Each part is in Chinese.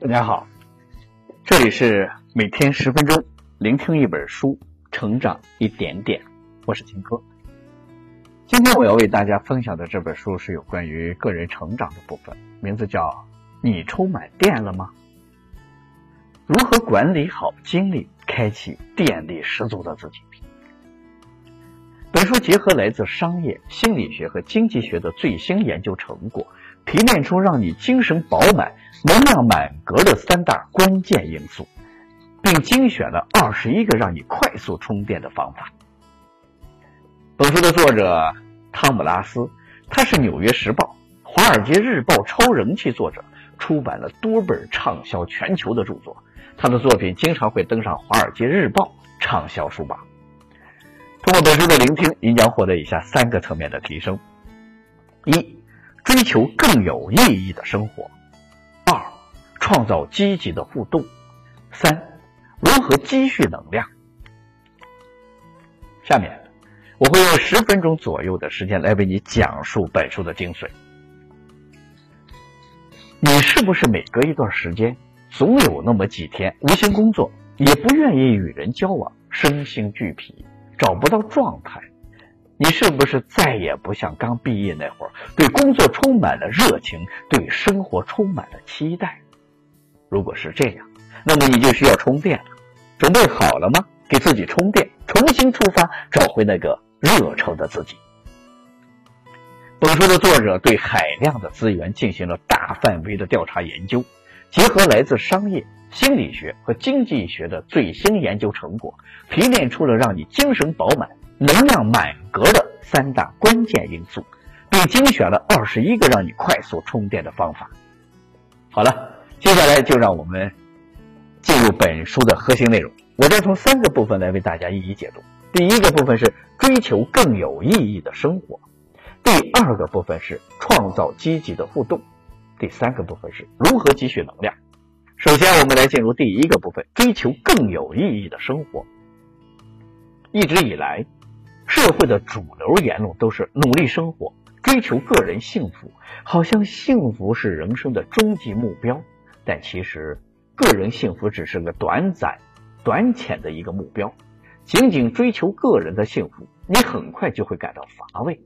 大家好，这里是每天十分钟，聆听一本书，成长一点点。我是秦哥。今天我要为大家分享的这本书是有关于个人成长的部分，名字叫《你充满电了吗？如何管理好精力，开启电力十足的自己》。本书结合来自商业、心理学和经济学的最新研究成果。提炼出让你精神饱满、能量满格的三大关键因素，并精选了二十一个让你快速充电的方法。本书的作者汤姆拉斯，他是《纽约时报》《华尔街日报》超人气作者，出版了多本畅销全球的著作。他的作品经常会登上《华尔街日报》畅销书榜。通过本书的聆听，您将获得以下三个层面的提升：一。追求更有意义的生活。二、创造积极的互动。三、如何积蓄能量。下面我会用十分钟左右的时间来为你讲述本书的精髓。你是不是每隔一段时间，总有那么几天无心工作，也不愿意与人交往，身心俱疲，找不到状态？你是不是再也不像刚毕业那会儿，对工作充满了热情，对生活充满了期待？如果是这样，那么你就需要充电了。准备好了吗？给自己充电，重新出发，找回那个热诚的自己。本书的作者对海量的资源进行了大范围的调查研究，结合来自商业、心理学和经济学的最新研究成果，提炼出了让你精神饱满。能量满格的三大关键因素，并精选了二十一个让你快速充电的方法。好了，接下来就让我们进入本书的核心内容。我将从三个部分来为大家一一解读。第一个部分是追求更有意义的生活，第二个部分是创造积极的互动，第三个部分是如何积蓄能量。首先，我们来进入第一个部分：追求更有意义的生活。一直以来。社会的主流言论都是努力生活，追求个人幸福，好像幸福是人生的终极目标。但其实，个人幸福只是个短暂、短浅的一个目标。仅仅追求个人的幸福，你很快就会感到乏味。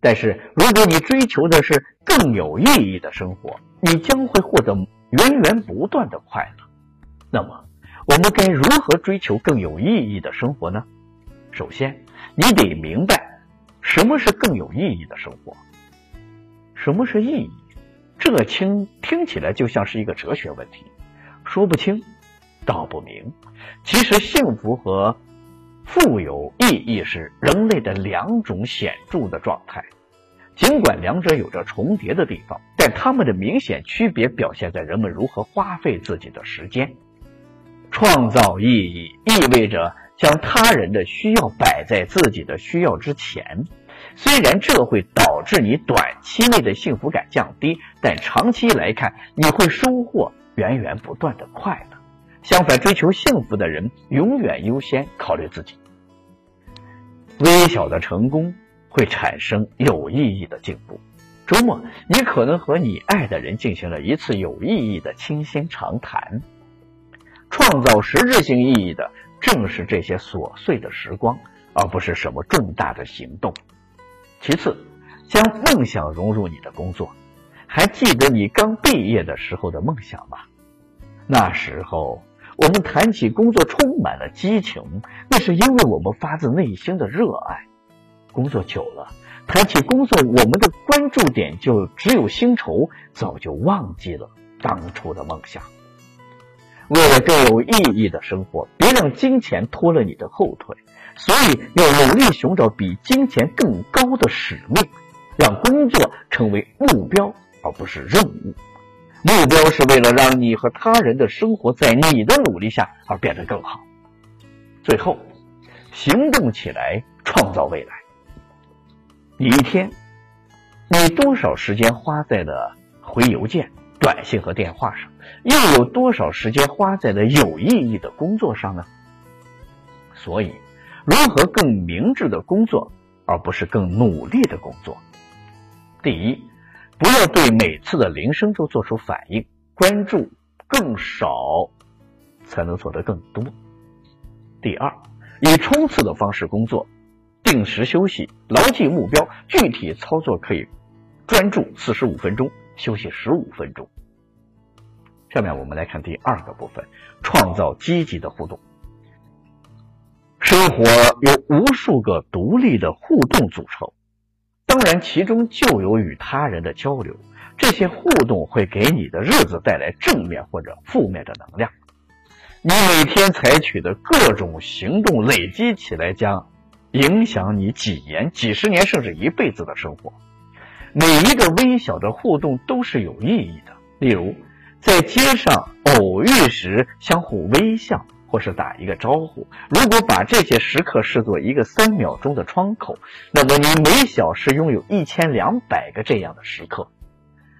但是，如果你追求的是更有意义的生活，你将会获得源源不断的快乐。那么，我们该如何追求更有意义的生活呢？首先，你得明白什么是更有意义的生活，什么是意义？这听听起来就像是一个哲学问题，说不清，道不明。其实，幸福和富有意义是人类的两种显著的状态，尽管两者有着重叠的地方，但它们的明显区别表现在人们如何花费自己的时间。创造意义意味着。将他人的需要摆在自己的需要之前，虽然这会导致你短期内的幸福感降低，但长期来看，你会收获源源不断的快乐。相反，追求幸福的人永远优先考虑自己。微小的成功会产生有意义的进步。周末，你可能和你爱的人进行了一次有意义的倾心长谈，创造实质性意义的。正是这些琐碎的时光，而不是什么重大的行动。其次，将梦想融入你的工作。还记得你刚毕业的时候的梦想吗？那时候我们谈起工作充满了激情，那是因为我们发自内心的热爱。工作久了，谈起工作，我们的关注点就只有薪酬，早就忘记了当初的梦想。为了更有意义的生活，别让金钱拖了你的后腿。所以要努力寻找比金钱更高的使命，让工作成为目标而不是任务。目标是为了让你和他人的生活在你的努力下而变得更好。最后，行动起来，创造未来。你一天，你多少时间花在了回邮件？短信和电话上，又有多少时间花在了有意义的工作上呢？所以，如何更明智的工作，而不是更努力的工作？第一，不要对每次的铃声都做出反应，关注更少，才能做得更多。第二，以冲刺的方式工作，定时休息，牢记目标，具体操作可以专注四十五分钟，休息十五分钟。下面我们来看第二个部分，创造积极的互动。生活由无数个独立的互动组成，当然其中就有与他人的交流。这些互动会给你的日子带来正面或者负面的能量。你每天采取的各种行动累积起来，将影响你几年、几十年甚至一辈子的生活。每一个微小的互动都是有意义的，例如。在街上偶遇时，相互微笑或是打一个招呼。如果把这些时刻视作一个三秒钟的窗口，那么你每小时拥有一千两百个这样的时刻，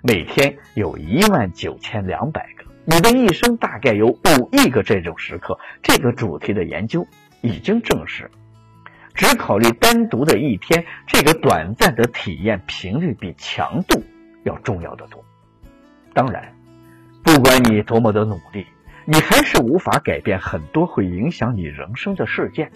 每天有一万九千两百个，你的一生大概有五亿个这种时刻。这个主题的研究已经证实，只考虑单独的一天，这个短暂的体验频率比强度要重要的多。当然。不管你多么的努力，你还是无法改变很多会影响你人生的事件。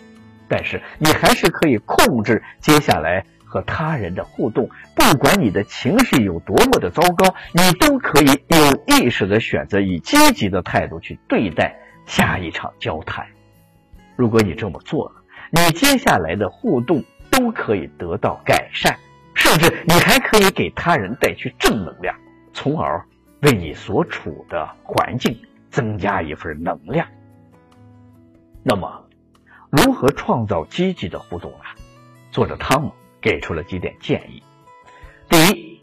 但是你还是可以控制接下来和他人的互动。不管你的情绪有多么的糟糕，你都可以有意识的选择以积极的态度去对待下一场交谈。如果你这么做了，你接下来的互动都可以得到改善，甚至你还可以给他人带去正能量，从而。为你所处的环境增加一份能量。那么，如何创造积极的互动呢？作者汤姆给出了几点建议：第一，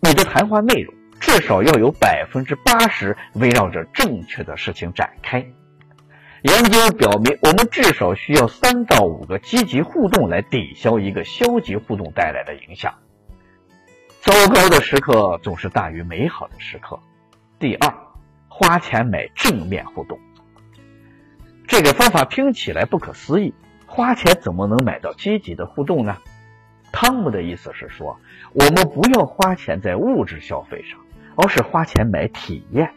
你的谈话内容至少要有百分之八十围绕着正确的事情展开。研究表明，我们至少需要三到五个积极互动来抵消一个消极互动带来的影响。糟糕的时刻总是大于美好的时刻。第二，花钱买正面互动。这个方法听起来不可思议，花钱怎么能买到积极的互动呢？汤姆的意思是说，我们不要花钱在物质消费上，而是花钱买体验，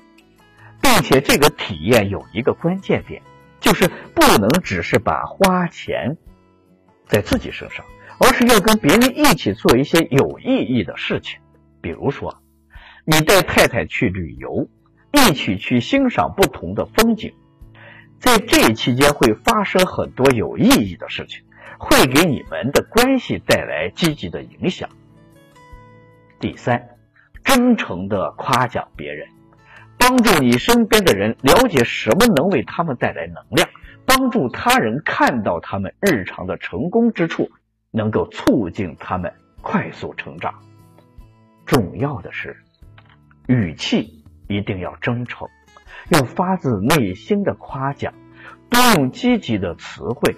并且这个体验有一个关键点，就是不能只是把花钱在自己身上。而是要跟别人一起做一些有意义的事情，比如说，你带太太去旅游，一起去欣赏不同的风景，在这期间会发生很多有意义的事情，会给你们的关系带来积极的影响。第三，真诚的夸奖别人，帮助你身边的人了解什么能为他们带来能量，帮助他人看到他们日常的成功之处。能够促进他们快速成长。重要的是，语气一定要真诚，要发自内心的夸奖，多用积极的词汇。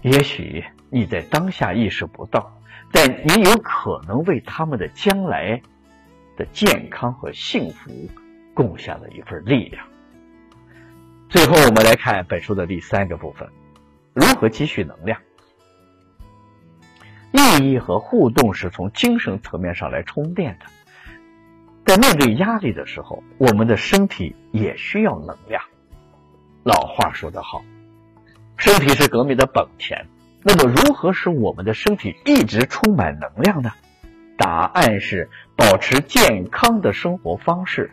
也许你在当下意识不到，但你有可能为他们的将来的健康和幸福贡献了一份力量。最后，我们来看本书的第三个部分：如何积蓄能量。意义和互动是从精神层面上来充电的。在面对压力的时候，我们的身体也需要能量。老话说得好，身体是革命的本钱。那么，如何使我们的身体一直充满能量呢？答案是保持健康的生活方式。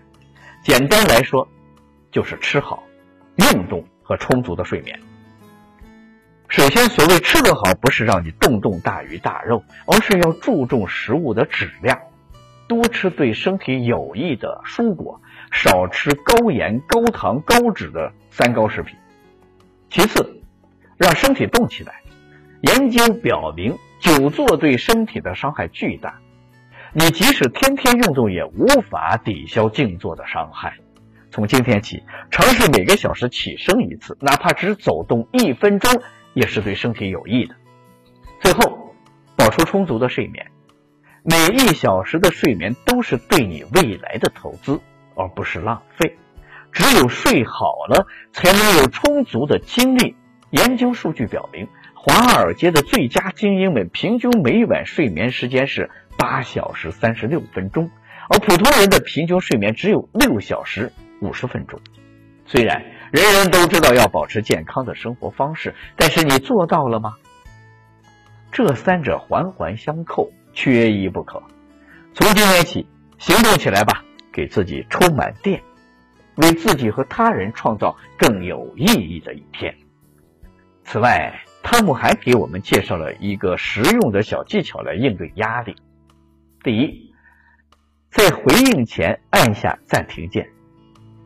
简单来说，就是吃好、运动和充足的睡眠。首先，所谓吃得好，不是让你动动大鱼大肉，而是要注重食物的质量，多吃对身体有益的蔬果，少吃高盐、高糖、高脂的三高食品。其次，让身体动起来。研究表明，久坐对身体的伤害巨大，你即使天天运动，也无法抵消静坐的伤害。从今天起，尝试每个小时起身一次，哪怕只走动一分钟。也是对身体有益的。最后，保持充足的睡眠，每一小时的睡眠都是对你未来的投资，而不是浪费。只有睡好了，才能有充足的精力。研究数据表明，华尔街的最佳精英们平均每晚睡眠时间是八小时三十六分钟，而普通人的平均睡眠只有六小时五十分钟。虽然人人都知道要保持健康的生活方式，但是你做到了吗？这三者环环相扣，缺一不可。从今天起，行动起来吧，给自己充满电，为自己和他人创造更有意义的一天。此外，汤姆还给我们介绍了一个实用的小技巧来应对压力。第一，在回应前按下暂停键，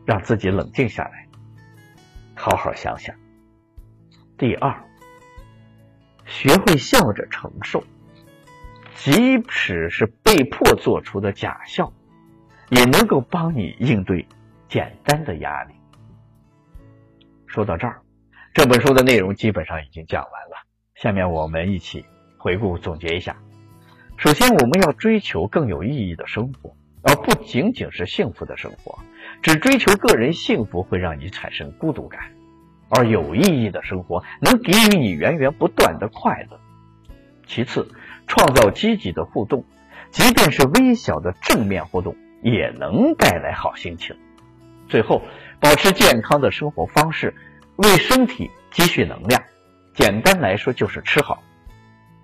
让自己冷静下来，好好想想。第二，学会笑着承受，即使是被迫做出的假笑，也能够帮你应对简单的压力。说到这儿，这本书的内容基本上已经讲完了。下面我们一起回顾总结一下。首先，我们要追求更有意义的生活，而不仅仅是幸福的生活。只追求个人幸福会让你产生孤独感，而有意义的生活能给予你源源不断的快乐。其次，创造积极的互动，即便是微小的正面互动，也能带来好心情。最后，保持健康的生活方式，为身体积蓄能量。简单来说，就是吃好。